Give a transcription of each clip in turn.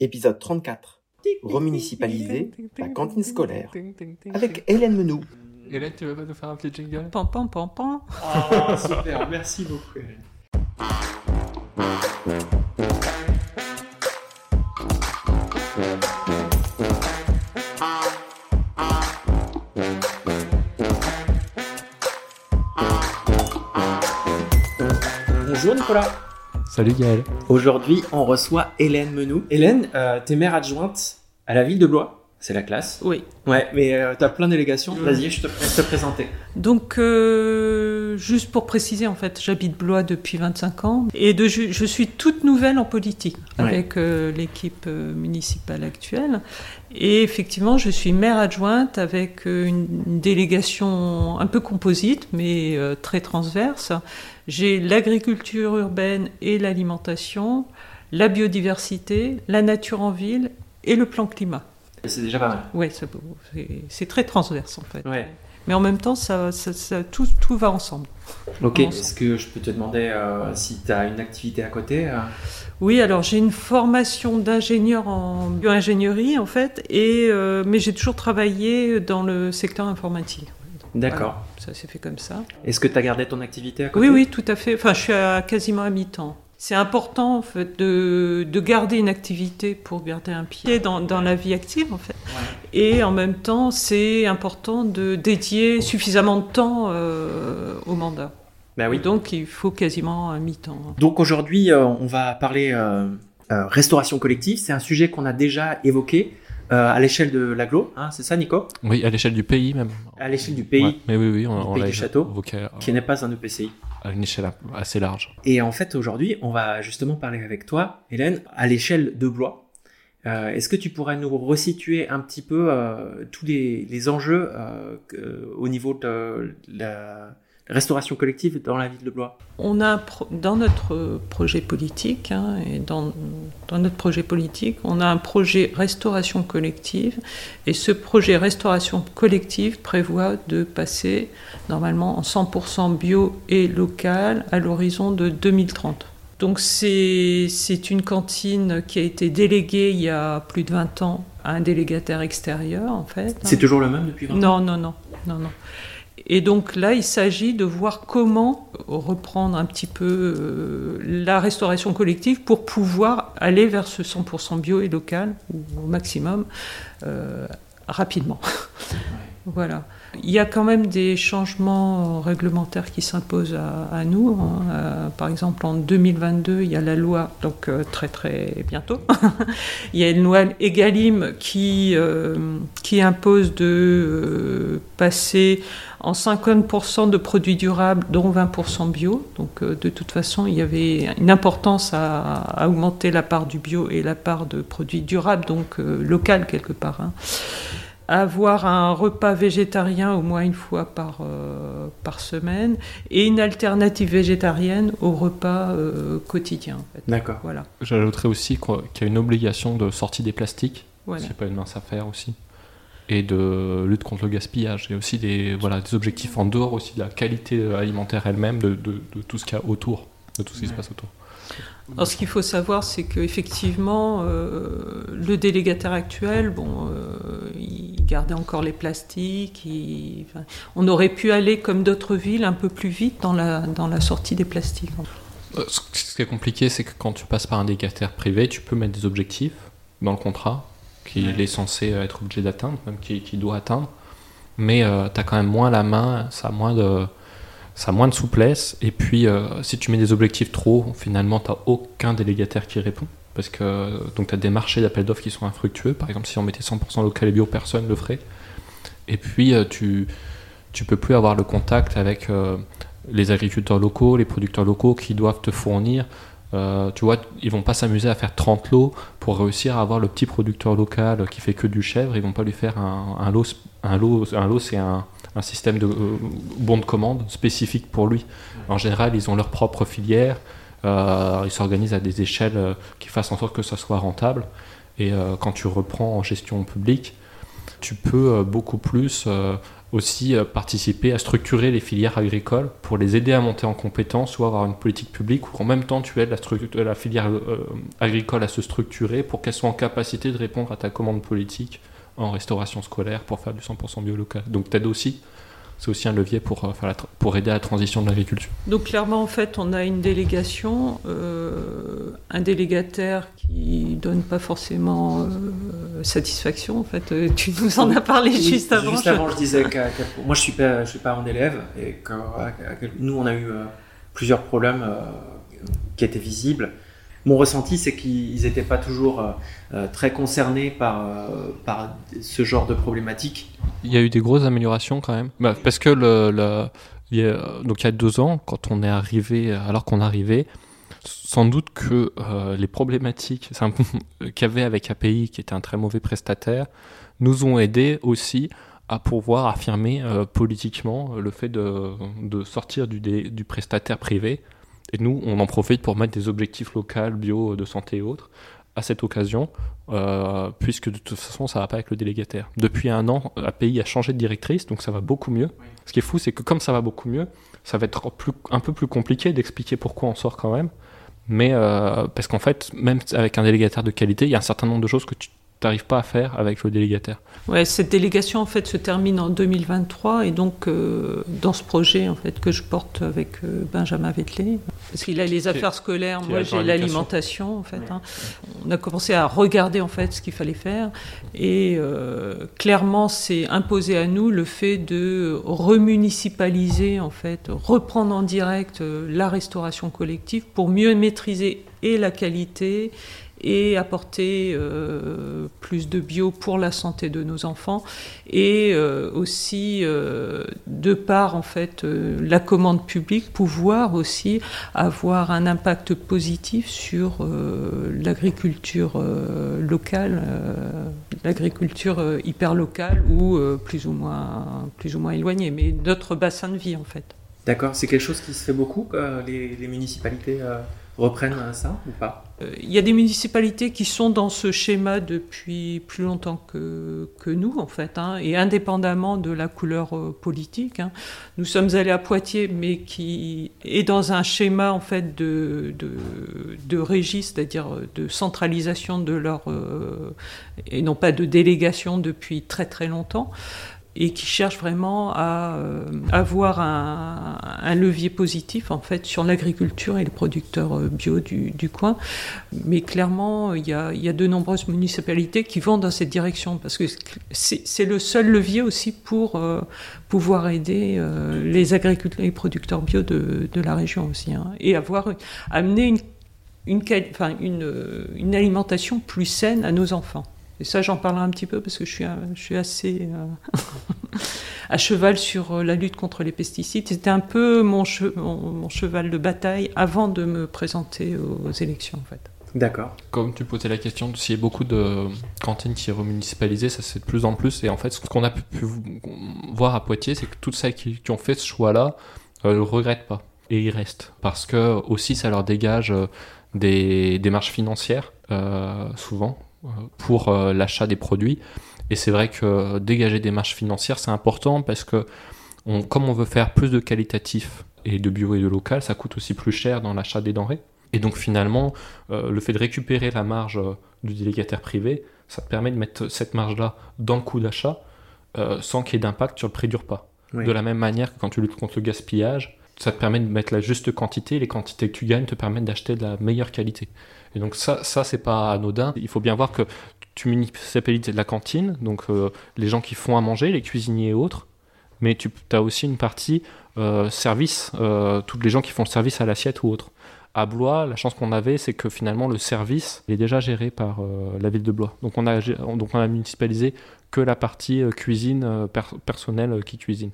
Épisode 34. Remunicipaliser la cantine scolaire. Avec Hélène Menou. Hélène, tu veux pas nous faire un petit jingle? Pam, pam, pam, pam. Ah, super, merci beaucoup Hélène. Bonjour Nicolas. Salut Gaël. Aujourd'hui, on reçoit Hélène Menou. Hélène, euh, t'es maire adjointe à la ville de Blois. C'est la classe. Oui. Ouais, mais euh, t'as plein d'élégations. Mm. Vas-y, je te laisse te présenter. Donc, euh, juste pour préciser, en fait, j'habite Blois depuis 25 ans et de, je, je suis toute nouvelle en politique Ouais. avec euh, l'équipe euh, municipale actuelle. Et effectivement, je suis maire adjointe avec une, une délégation un peu composite, mais très transverse. J'ai l'agriculture urbaine et l'alimentation, la biodiversité, la nature en ville et le plan climat. C'est déjà pas mal. Ouais, c'est très transverse en fait. Ouais. Mais en même temps, ça, ça- ça- tout, tout va ensemble. Ok. Est-ce que je peux te demander euh, si t'as une activité à côté euh? Oui, alors j'ai une formation d'ingénieur en bioingénierie en fait, et, euh, mais j'ai toujours travaillé dans le secteur informatique. D'accord. Ça s'est fait comme ça. Est-ce que t'as gardé ton activité à côté? Oui, oui, tout à fait. Enfin, je suis à quasiment à mi-temps. C'est important en fait de, de garder une activité pour garder un pied dans, dans la vie active en fait. Et en même temps, c'est important de dédier suffisamment de temps euh, au mandat. Bah oui. Donc, il faut quasiment un mi-temps. Donc aujourd'hui, euh, on va parler euh, euh, restauration collective. C'est un sujet qu'on a déjà évoqué euh, à l'échelle de l'aglo, hein, c'est ça Nico? Oui, à l'échelle du pays même. À l'échelle du pays, Ouais, mais oui, oui, on, Du on pays l'a du château, évoqué qui n'est pas un EPCI. À une échelle assez large. Et en fait, aujourd'hui, on va justement parler avec toi, Hélène, à l'échelle de Blois. Euh, Est-ce que tu pourrais nous resituer un petit peu euh, tous les, enjeux euh, au niveau de la restauration collective dans la ville de Blois On a dans notre projet politique, hein, et dans, dans notre projet politique, on a un projet restauration collective, et ce projet restauration collective prévoit de passer normalement en 100% bio et local à l'horizon de 2030. Donc c'est c'est une cantine qui a été déléguée il y a plus de 20 ans à un délégataire extérieur en fait. C'est toujours le même depuis 20 ans? Non, non, non, non, non. Et donc là, il s'agit de voir comment reprendre un petit peu euh, la restauration collective pour pouvoir aller vers ce 100% bio et local, ou au maximum, euh, rapidement. Voilà. Il y a quand même des changements réglementaires qui s'imposent à, nous. hein. Euh, par exemple, en 2022, il y a la loi, donc euh, très très bientôt, il y a une loi Egalim qui, euh, qui impose de passer en 50% de produits durables, dont 20% bio. Donc de toute façon, il y avait une importance à, augmenter la part du bio et la part de produits durables, donc local quelque part. hein avoir un repas végétarien au moins une fois par, euh, par semaine et une alternative végétarienne au repas euh, quotidien. En fait. D'accord. Voilà. J'ajouterais aussi qu'il y a une obligation de sortie des plastiques, voilà. c'est pas une mince affaire aussi, et de lutte contre le gaspillage. Il y a aussi des, voilà, des objectifs en dehors aussi de la qualité alimentaire elle-même, de, de- de tout ce qu'il y a autour, de tout ce qui se passe autour. Alors, ce qu'il faut savoir, c'est qu'effectivement, euh, le délégataire actuel, bon, euh, il gardait encore les plastiques. enfin, on aurait pu aller, comme d'autres villes, un peu plus vite dans la, dans la sortie des plastiques. Euh, Ce qui est compliqué, c'est que quand tu passes par un délégataire privé, tu peux mettre des objectifs dans le contrat qu'il Ouais. est censé euh, être obligé d'atteindre, même qu'il doit atteindre. Mais tu as quand même moins la main, ça a moins de, ça a moins de souplesse. Et puis, euh, si tu mets des objectifs trop finalement, tu aucun délégataire qui répond. Parce que tu as des marchés d'appel d'offres qui sont infructueux. Par exemple, si on mettait 100% local et bio, personne ne le ferait. Et puis, euh, tu tu peux plus avoir le contact avec euh, les agriculteurs locaux, les producteurs locaux qui doivent te fournir. Euh, tu vois, ils vont pas s'amuser à faire 30 lots pour réussir à avoir le petit producteur local qui fait que du chèvre. Ils vont pas lui faire un, un lot. Un lot, un lot c'est un, un système de euh, bon de commande spécifique pour lui. En général, ils ont leur propre filière. Euh, ils s'organisent à des échelles euh, qui fassent en sorte que ça soit rentable. Et euh, quand tu reprends en gestion publique, tu peux beaucoup plus aussi participer à structurer les filières agricoles pour les aider à monter en compétences ou avoir une politique publique où en même temps tu aides la, filière agricole à se structurer pour qu'elle soit en capacité de répondre à ta commande politique en restauration scolaire pour faire du 100% bio local. Donc t'aides aussi c'est aussi un levier pour, euh, faire pour aider à la transition de l'agriculture. Donc clairement, en fait, on a une délégation, euh, un délégataire qui donne pas forcément euh, satisfaction. En fait, tu nous en as parlé juste avant. Juste avant, je disais que moi, je suis pas, je suis pas un élève et que nous, on a eu plusieurs problèmes qui étaient visibles mon ressenti, c'est qu'ils n'étaient pas toujours très concernés par, euh, par ce genre de problématique. Il y a eu des grosses améliorations quand même. Bah, parce que le, il y a, donc il y a deux ans, quand on est arrivé, alors qu'on arrivait, sans doute que les problématiques qu'il y avait avec API, qui était un très mauvais prestataire, nous ont aidé aussi à pouvoir affirmer politiquement le fait de, de sortir du, du prestataire privé et nous, on en profite pour mettre des objectifs locaux, bio, de santé et autres à cette occasion, euh, puisque de toute façon, ça va pas avec le délégataire. Depuis un an, API a changé de directrice, donc ça va beaucoup mieux. Ce qui est fou, c'est que comme ça va beaucoup mieux, ça va être plus, un peu plus compliqué d'expliquer pourquoi on sort quand même. Mais euh, parce qu'en fait, même avec un délégataire de qualité, il y a un certain nombre de choses que tu n'arrives pas à faire avec le délégataire. Ouais, cette délégation en fait se termine en 2023 et donc euh, dans ce projet en fait que je porte avec euh, Benjamin Vettelé, parce qu'il a les affaires scolaires, moi j'ai l'alimentation en fait. Hein. On a commencé à regarder en fait ce qu'il fallait faire et euh, clairement c'est imposé à nous le fait de remunicipaliser en fait, reprendre en direct la restauration collective pour mieux maîtriser et la qualité et apporter euh, plus de bio pour la santé de nos enfants et euh, aussi euh, de par en fait la commande publique pouvoir aussi avoir un impact positif sur l'agriculture locale l'agriculture hyper locale ou plus ou moins plus ou moins éloignée mais notre bassin de vie en fait. D'accord. C'est quelque chose qui se fait beaucoup les municipalités reprennent ça ou pas? Euh, Il y a des municipalités qui sont dans ce schéma depuis plus longtemps que, nous, en fait, hein, et indépendamment de la couleur euh, politique. Hein. Nous sommes allés à Poitiers, mais qui est dans un schéma, en fait, de, de, de régie, c'est-à-dire de centralisation de leur... Euh, et non pas de délégation depuis très très longtemps et qui cherche vraiment à euh, avoir un, levier positif en fait sur l'agriculture et les producteurs euh, bio du, coin. Mais clairement, il y, a, de nombreuses municipalités qui vont dans cette direction parce que c'est le seul levier aussi pour euh, pouvoir aider les agriculteurs et producteurs bio de, la région aussi hein, et avoir une, une alimentation plus saine à nos enfants. Et ça, j'en parlerai un petit peu parce que je suis, je suis assez euh, à cheval sur euh, la lutte contre les pesticides. C'était un peu mon, mon, cheval de bataille avant de me présenter aux élections, en fait. D'accord. Comme tu posais la question, s'il y a beaucoup de cantines qui sont remunicipalisées, ça c'est de plus en plus. Et en fait, ce qu'on a pu, voir à Poitiers, c'est que toutes celles qui, ont fait ce choix-là ne euh, le regrettent pas. Et ils restent. Parce que aussi, ça leur dégage des démarches financières, souvent, pour euh, l'achat des produits. Et c'est vrai que dégager des marges financières, c'est important parce que comme on veut faire plus de qualitatif et de bio et de local, ça coûte aussi plus cher dans l'achat des denrées. Et donc finalement, euh, le fait de récupérer la marge euh, du délégataire privé, ça te permet de mettre cette marge-là dans le coût d'achat sans qu'il y ait d'impact sur le prix du repas. De la même manière que quand tu luttes contre le gaspillage, ça te permet de mettre la juste quantité, les quantités que tu gagnes te permettent d'acheter de la meilleure qualité. Et donc ça, ça c'est pas anodin. Il faut bien voir que tu municipalises la cantine, donc euh, les gens qui font à manger, les cuisiniers et autres, mais tu as aussi une partie euh, service, euh, toutes les gens qui font le service à l'assiette ou autre. À Blois, la chance qu'on avait, c'est que finalement le service est déjà géré par la ville de Blois. Donc on a, donc on a municipalisé que la partie cuisine personnelle qui cuisine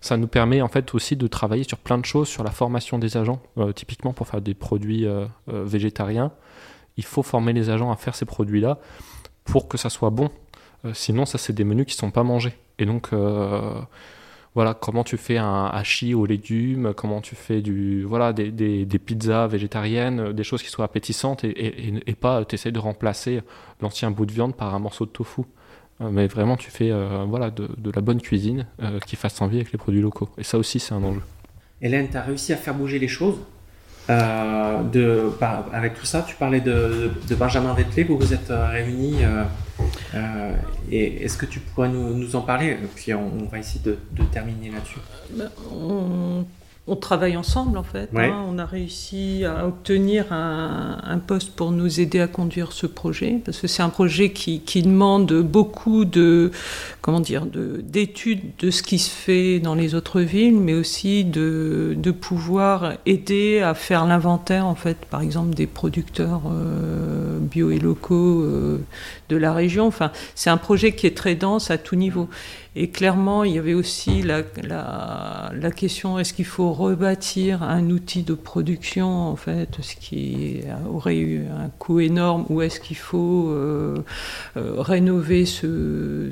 ça nous permet en fait aussi de travailler sur plein de choses, sur la formation des agents. Euh, typiquement pour faire des produits euh, euh, végétariens, il faut former les agents à faire ces produits-là pour que ça soit bon. sinon, ça c'est des menus qui ne sont pas mangés. Et donc voilà, comment tu fais un hachis aux légumes, comment tu fais du, voilà, des, des, pizzas végétariennes, des choses qui soient appétissantes et, et, et pas tu essaies de remplacer l'ancien bout de viande par un morceau de tofu. Mais vraiment tu fais voilà, de, de, la bonne cuisine qui fasse envie avec les produits locaux. Et ça aussi, c'est un enjeu. Hélène, tu as réussi à faire bouger les choses euh, de, bah, avec tout ça, tu parlais de, de Benjamin Vettelé, vous vous êtes euh, réunis. Euh, et est-ce que tu pourrais nous, nous en parler? Puis on, va essayer de, de terminer là-dessus. Ben, on travaille ensemble en fait. Hein. On a réussi à obtenir un, poste pour nous aider à conduire ce projet parce que c'est un projet qui, demande beaucoup de comment dire d'études de, ce qui se fait dans les autres villes, mais aussi de, pouvoir aider à faire l'inventaire en fait, par exemple des producteurs euh, bio et locaux euh, de la région. Enfin, c'est un projet qui est très dense à tout niveau. Et clairement, il y avait aussi la, la, question est-ce qu'il faut rebâtir un outil de production, en fait, ce qui aurait eu un coût énorme, ou est-ce qu'il faut euh, euh, rénover ce,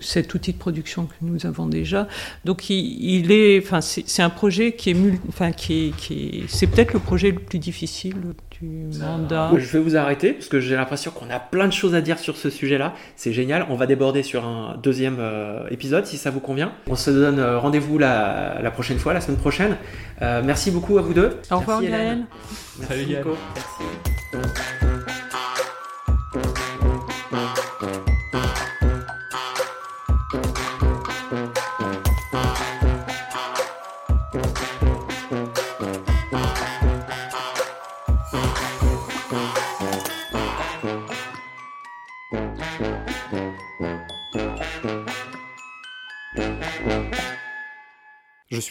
cet outil de production que nous avons déjà. Donc, il, est, enfin, c'est un projet qui est, enfin, qui qui c'est peut-être le projet le plus difficile je vais vous arrêter parce que j'ai l'impression qu'on a plein de choses à dire sur ce sujet-là. C'est génial. On va déborder sur un deuxième euh, épisode si ça vous convient. On se donne euh, rendez-vous la, la, prochaine fois, la semaine prochaine. Euh, merci beaucoup à vous deux. Au revoir, Gaël. Merci, Nico. Je